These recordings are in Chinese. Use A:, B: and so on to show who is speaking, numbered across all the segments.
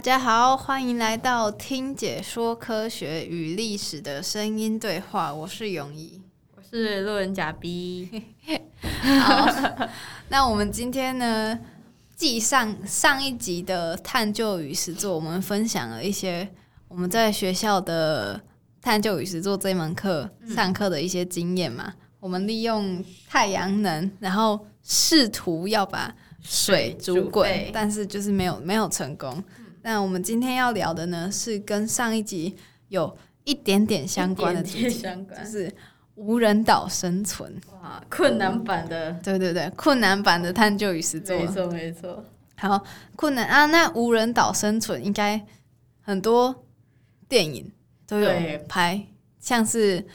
A: 大家好，欢迎来到听解说科学与历史的声音对话。我是永怡，
B: 我是路人甲 B。
A: 好，那我们今天呢，继上上一集的探究与实作，我们分享了一些我们在学校的探究与实作这门课上课的一些经验嘛。我们利用太阳能，然后试图要把水煮滚，但是就是没有没有成功。那我们今天要聊的呢，是跟上一集有一点点相关的主题，就是无人岛生存。
B: 哇，困难版的，
A: 对对对，困难版的探究与实作，
B: 没错没错。
A: 好，困难啊，那无人岛生存应该很多电影都有拍，像是。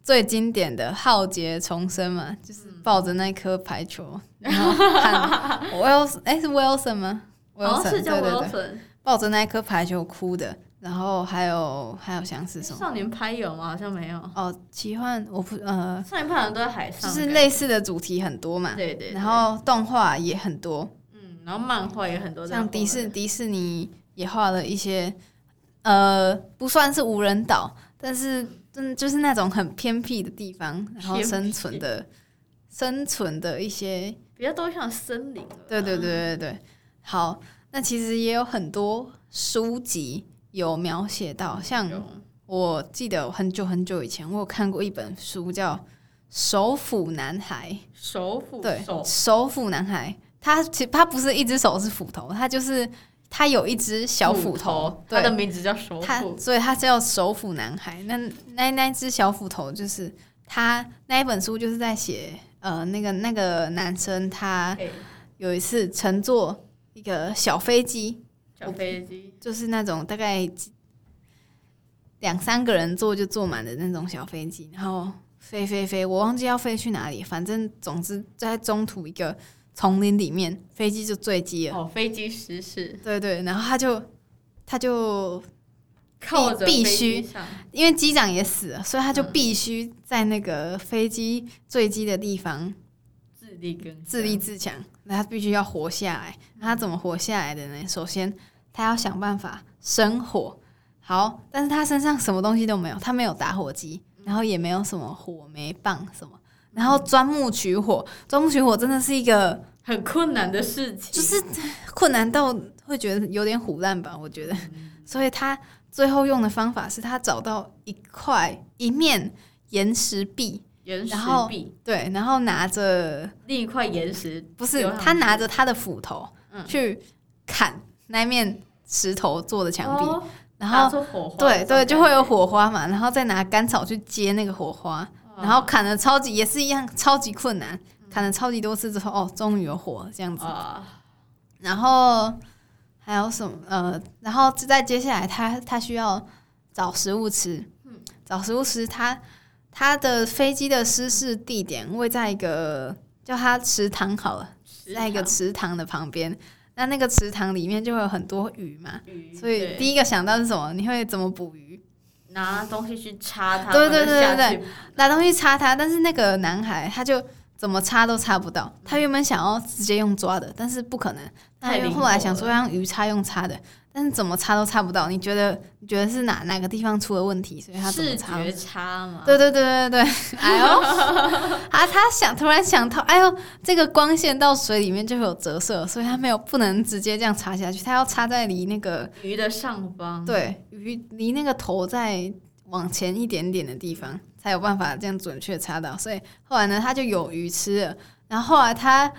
A: 最经典的浩劫重生嘛，就是抱着那颗排球，然后喊 Wilson，哎，是 Wilson 吗
B: ？Wilson，是叫 Wilson，
A: 抱着那一颗排球哭的。然后还有还有像是什么？
B: 少年派有吗？好像没有。
A: 哦，奇幻我不呃，
B: 少年派好像都在海
A: 上，就是类似的主题很多嘛。
B: 对对。
A: 然后动画也很多，
B: 嗯，然后漫画也很多，
A: 像迪士迪士尼也画了一些，呃，不算是无人岛，但是。嗯，就是那种很偏僻的地方，然后生存的、生存的一些
B: 比较多像森林。
A: 对对对对对。好，那其实也有很多书籍有描写到，像我记得很久很久以前，我有看过一本书叫《首府男孩》。
B: 首府
A: 对，首府男孩，他其实他不是一只手是斧头，他就是。他有一只小斧头，
B: 他的名字叫首
A: 斧，所以他叫首斧男孩。那那那只小斧头就是他那一本书就是在写，呃，那个那个男生他有一次乘坐一个小飞机，
B: 小飞机
A: 就是那种大概两三个人坐就坐满的那种小飞机，然后飞飞飞，我忘记要飞去哪里，反正总之在中途一个。丛林里面，飞机就坠机了。
B: 哦，飞机失事。
A: 对对，然后他就他就
B: 靠着
A: 必须，因为机长也死了，所以他就必须在那个飞机坠机的地方
B: 自力更
A: 自立自强。那他必须要活下来。那他怎么活下来的呢？首先，他要想办法生火。好，但是他身上什么东西都没有，他没有打火机，然后也没有什么火煤棒什么。然后钻木取火，钻木取火真的是一个
B: 很困难的事情，
A: 就是困难到会觉得有点虎烂吧？我觉得，所以他最后用的方法是他找到一块一面岩石壁，
B: 岩石壁
A: 对，然后拿着
B: 另一块岩石，
A: 不是他拿着他的斧头去砍那面石头做的墙壁，然后对对就会有火花嘛，然后再拿干草去接那个火花。然后砍了超级也是一样超级困难，砍了超级多次之后，哦，终于有火这样子。然后还有什么？呃，然后再接下来，他他需要找食物吃。找食物吃，他他的飞机的失事地点位在一个叫他池塘好了，在一个池塘的旁边。那那个池塘里面就会有很多鱼嘛，所以第一个想到是什么？你会怎么捕鱼？
B: 拿东西去插它，
A: 对对对对对，拿东西插它，但是那个男孩他就怎么插都插不到。他原本想要直接用抓的，但是不可能。他后来想说让鱼叉用插的，但是怎么插都插不到。你觉得你觉得是哪哪个地方出了问题？所以他怎么插？
B: 视觉差嘛？
A: 对对对对对。哎呦，啊，他想突然想到，哎呦，这个光线到水里面就会有折射，所以他没有不能直接这样插下去，他要插在离那个
B: 鱼的上方。
A: 对，鱼离那个头再往前一点点的地方，才有办法这样准确插到。所以后来呢，他就有鱼吃了。然后后来他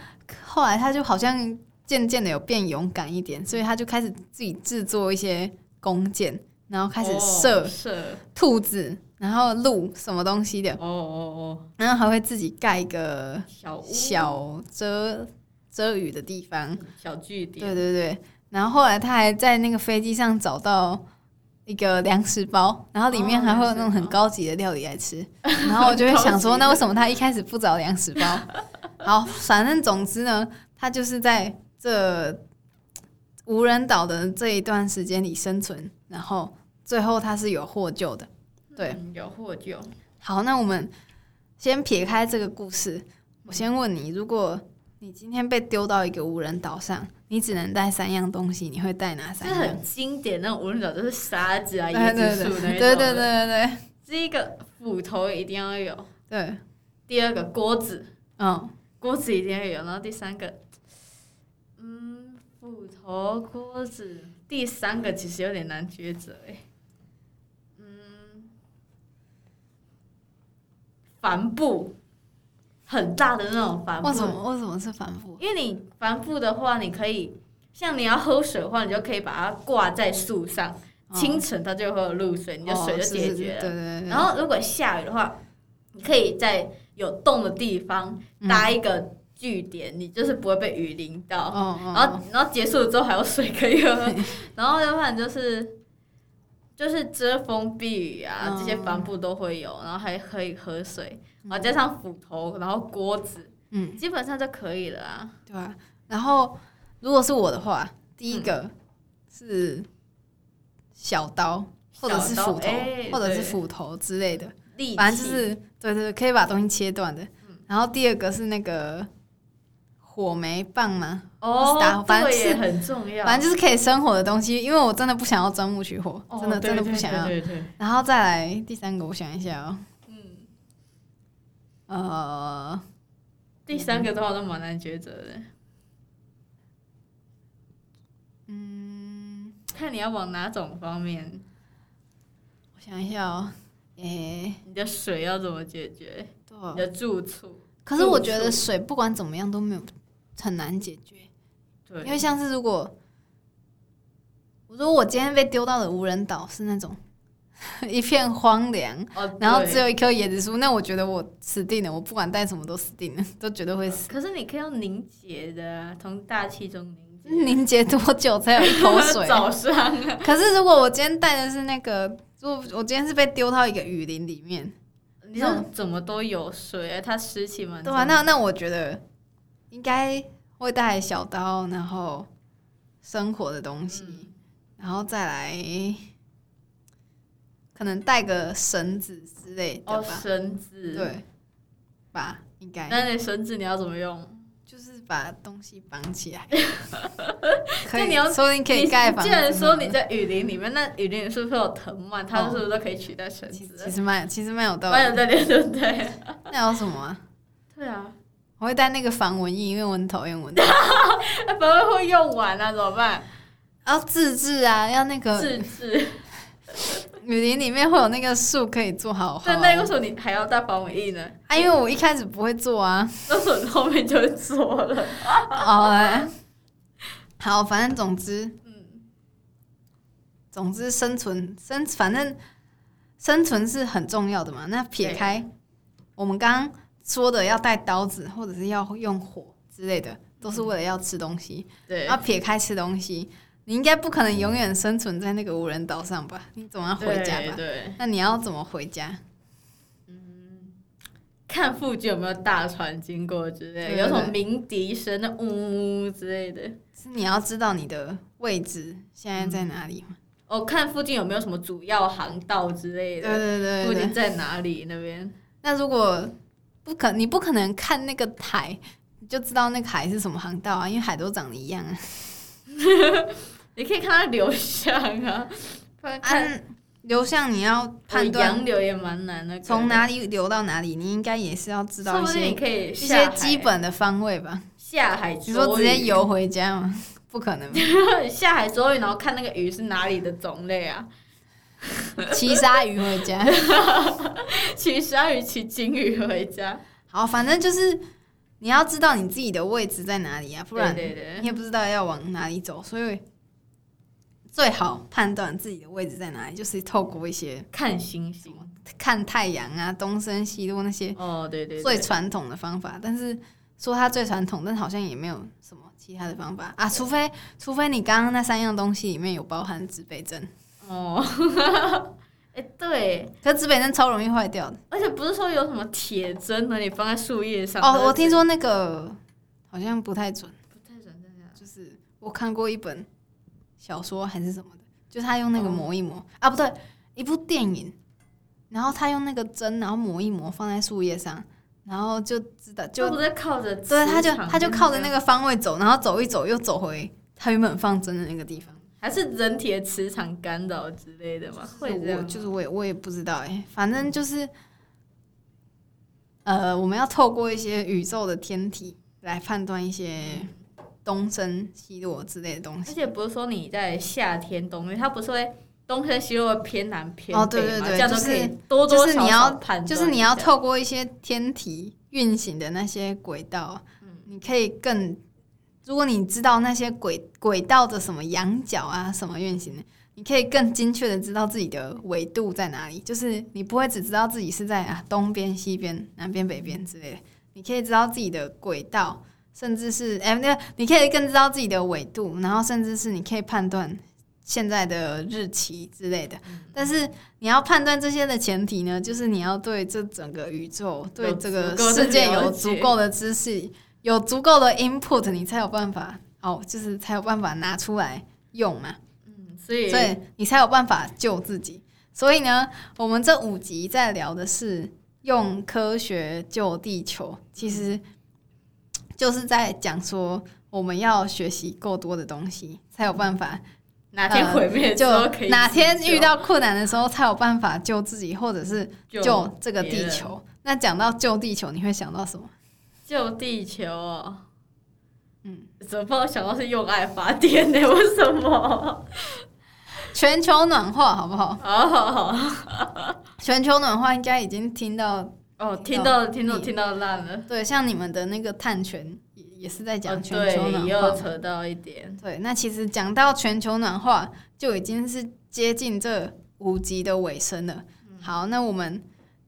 A: 后来他就好像。渐渐的有变勇敢一点，所以他就开始自己制作一些弓箭，然后开始射
B: 射
A: 兔子，然后鹿什么东西的。
B: 哦哦哦，
A: 然后还会自己盖一个
B: 小
A: 小遮遮雨的地方，
B: 小据点。
A: 对对对，然后后来他还在那个飞机上找到一个粮食包，然后里面还会有那种很高级的料理来吃。然后我就会想说，那为什么他一开始不找粮食包？好，反正总之呢，他就是在。这无人岛的这一段时间里生存，然后最后他是有获救的，对，
B: 有获救。
A: 好，那我们先撇开这个故事，我先问你：如果你今天被丢到一个无人岛上，你只能带三样东西，你会带哪三样？
B: 很经典那种无人岛，就是沙子啊、
A: 椰
B: 子树那种。
A: 对对对对对。
B: 第一个斧头一定要有，
A: 对。
B: 第二个锅子，
A: 嗯，
B: 锅子一定要有。然后第三个，嗯，斧头、锅子。第三个其实有点难抉择诶，嗯。帆布，很大的那种帆布。
A: 为什么？为什么是帆布？
B: 因为你帆布的话，你可以像你要喝水的话，你就可以把它挂在树上，清晨它就会有露水，你的水就解决了。
A: 对对对。
B: 然后如果下雨的话，你可以在有洞的地方搭一个据点，你就是不会被雨淋到。然后然后结束了之后还有水可以喝。然后要不然就是。就是遮风避雨啊，这些帆布都会有，然后还可以喝水，然后加上斧头，然后锅子，嗯，基本上就可以了啊。
A: 对啊，然后如果是我的话，第一个是小刀，或者是斧头，或者是斧头之类的，反正就是对对对，可以把东西切断的。然后第二个是那个。火煤棒吗？
B: 哦，反正是很重要，
A: 反正就是可以生火的东西。因为我真的不想要钻木取火，真的真的不想要。然后再来第三个，我想一下哦。嗯，呃，
B: 第三个的话都蛮难抉择的。
A: 嗯，
B: 看你要往哪种方面。
A: 我想一下哦，诶，
B: 你的水要怎么解决？对你的住处。
A: 可是我觉得水不管怎么样都没有。很难解决，
B: 对，
A: 因为像是如果，我说我今天被丢到的无人岛是那种 一片荒凉，然后只有一棵椰子树，那我觉得我死定了，我不管带什么都死定了，都绝对会死。
B: 可是你可以用凝结的，从大气中凝结，
A: 凝结多久才有一口水？
B: 早上。
A: 可是如果我今天带的是那个，如果我今天是被丢到一个雨林里面，
B: 你说怎么都有水，它湿气蛮
A: 对啊，那那我觉得。应该会带小刀，然后生活的东西，然后再来，可能带个绳子之类的
B: 吧。绳子，
A: 对，吧？应该。
B: 那那绳子你要怎么用？
A: 就是把东西绑起来。
B: 可以，你要
A: 说你可以盖房。
B: 既然说你在雨林里面，那雨林是不是有藤蔓？它是不是都可以取代绳子？
A: 其实蛮，其实蛮有道理。
B: 蛮有道理，对不对？
A: 那有什么啊？
B: 对啊。
A: 我会带那个防蚊液，因为我很讨厌蚊子。
B: 防蚊会用完啊，怎么办？
A: 要自制啊，要那个
B: 自制。
A: 雨林里面会有那个树可以做好。
B: 但那个时候你还要带防蚊液呢？
A: 啊，因为我一开始不会做啊，
B: 那时候你后面就会做了。
A: 哦，好，反正总之，嗯，总之生存生，反正生存是很重要的嘛。那撇开我们刚刚。说的要带刀子，或者是要用火之类的，都是为了要吃东西。
B: 对，
A: 要撇开吃东西，你应该不可能永远生存在那个无人岛上吧？你总要回家吧？
B: 对。
A: 那你要怎么回家？
B: 嗯，看附近有没有大船经过之类，有什么鸣笛声、那呜之类的。
A: 是你要知道你的位置现在在哪里吗？
B: 哦，看附近有没有什么主要航道之类的。
A: 对对对。
B: 附近在哪里？那边？
A: 那如果。不可，你不可能看那个海就知道那个海是什么航道啊，因为海都长得一样啊。
B: 你可以看它流向啊，
A: 看流向你要判断
B: 洋流也蛮难的，
A: 从哪里流到哪里，你应该也是要知道一些
B: 一
A: 些基本的方位吧。
B: 下海，
A: 你说直接游回家吗？不可能。
B: 下海捉鱼，然后看那个鱼是哪里的种类啊？
A: 骑鲨鱼回家，
B: 骑鲨鱼、骑金鱼回家。
A: 好，反正就是你要知道你自己的位置在哪里啊，不然你也不知道要往哪里走。所以最好判断自己的位置在哪里，就是透过一些
B: 看星星、
A: 看太阳啊、东升西落那些
B: 哦，对对，
A: 最传统的方法。但是说它最传统，但好像也没有什么其他的方法啊，除非除非你刚刚那三样东西里面有包含指北针。
B: 哦，哎，对，
A: 可是指北针超容易坏掉的，
B: 而且不是说有什么铁针的，你放在树叶上。
A: 哦，我听说那个好像不太准，
B: 不太准，真的。
A: 就是我看过一本小说还是什么的，就他用那个磨一磨。啊，不对，一部电影，然后他用那个针，然后磨一磨放在树叶上，然后就知道就
B: 不在靠着
A: 对，他就他就靠着那个方位走，然后走一走又走回他原本放针的那个地方，
B: 还是人体的磁场干扰之类的吗？会这样？
A: 就是我也我也不知道哎，反正就是，呃，我们要透过一些宇宙的天体来判断一些东升西落之类的东西，
B: 而且不是说你在夏天冬，因为它不是会。东升西落偏南偏
A: 北哦，对对对，
B: 就是多多
A: 少少就是你要透过一些天体运行的那些轨道，嗯，你可以更，如果你知道那些轨轨道的什么仰角啊，什么运行的，你可以更精确的知道自己的纬度在哪里。就是你不会只知道自己是在啊东边、西边、南边、北边之类的，你可以知道自己的轨道，甚至是哎，那你可以更知道自己的纬度，然后甚至是你可以判断。现在的日期之类的，但是你要判断这些的前提呢，就是你要对这整个宇宙、对这个世界有足够的知识，有足够的 input，你才有办法哦，就是才有办法拿出来用嘛。
B: 嗯，所以
A: 所以你才有办法救自己。所以呢，我们这五集在聊的是用科学救地球，其实就是在讲说我们要学习够多的东西，才有办法。
B: 哪天毁灭
A: 就哪天遇到困难的时候才有办法救自己，或者是救这个地球。那讲到救地球，你会想到什么？
B: 救地球哦，嗯，怎么想到是用爱发电呢？为什么？
A: 全球暖化好不好？
B: 好好好，
A: 全球暖化应该已经听到
B: 哦，听到听到听到烂了。
A: 对，像你们的那个碳权。也是在讲全球暖化，
B: 扯到一点。
A: 对，那其实讲到全球暖化，就已经是接近这五集的尾声了。好，那我们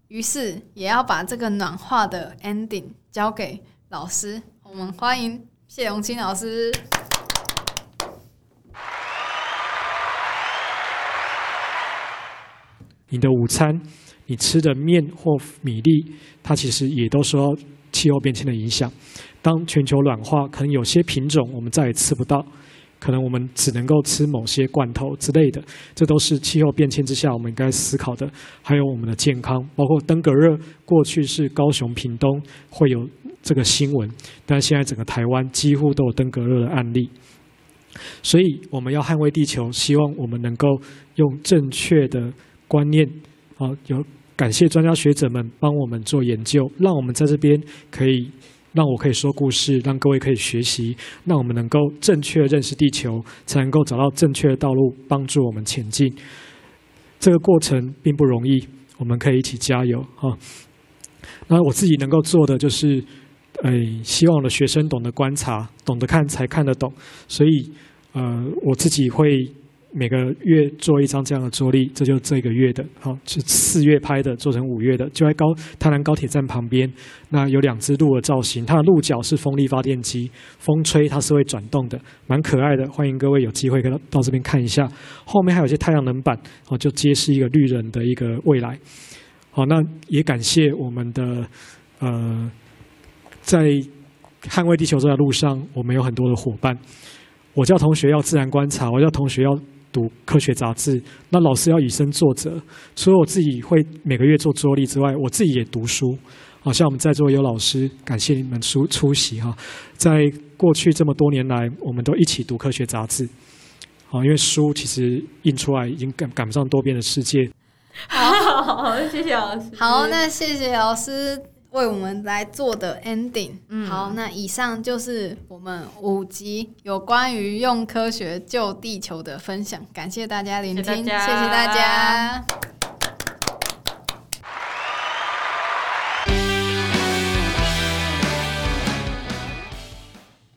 A: 于是也要把这个暖化的 ending 交给老师。我们欢迎谢永清老师。
C: 你的午餐，你吃的面或米粒，它其实也都受到气候变迁的影响。当全球暖化，可能有些品种我们再也吃不到，可能我们只能够吃某些罐头之类的，这都是气候变迁之下我们应该思考的。还有我们的健康，包括登革热，过去是高雄、屏东会有这个新闻，但现在整个台湾几乎都有登革热的案例。所以我们要捍卫地球，希望我们能够用正确的观念，啊，有感谢专家学者们帮我们做研究，让我们在这边可以。让我可以说故事，让各位可以学习，让我们能够正确认识地球，才能够找到正确的道路，帮助我们前进。这个过程并不容易，我们可以一起加油哈。那我自己能够做的就是，哎，希望我的学生懂得观察，懂得看才看得懂。所以，呃，我自己会。每个月做一张这样的桌历，这就这个月的，好是四月拍的，做成五月的，就在高台南高铁站旁边。那有两只鹿的造型，它的鹿角是风力发电机，风吹它是会转动的，蛮可爱的。欢迎各位有机会到到这边看一下。后面还有些太阳能板，哦，就揭示一个绿人的一个未来。好，那也感谢我们的呃，在捍卫地球这条路上，我们有很多的伙伴。我叫同学要自然观察，我叫同学要。读科学杂志，那老师要以身作则。除了我自己会每个月做桌历之外，我自己也读书。好像我们在座有老师，感谢你们出出席哈。在过去这么多年来，我们都一起读科学杂志。好，因为书其实印出来已经赶赶不上多变的世界。
B: 好，好，谢谢老师。
A: 好，那谢谢老师。为我们来做的 ending，好，那以上就是我们五集有关于用科学救地球的分享，感谢大家聆听，谢谢大家。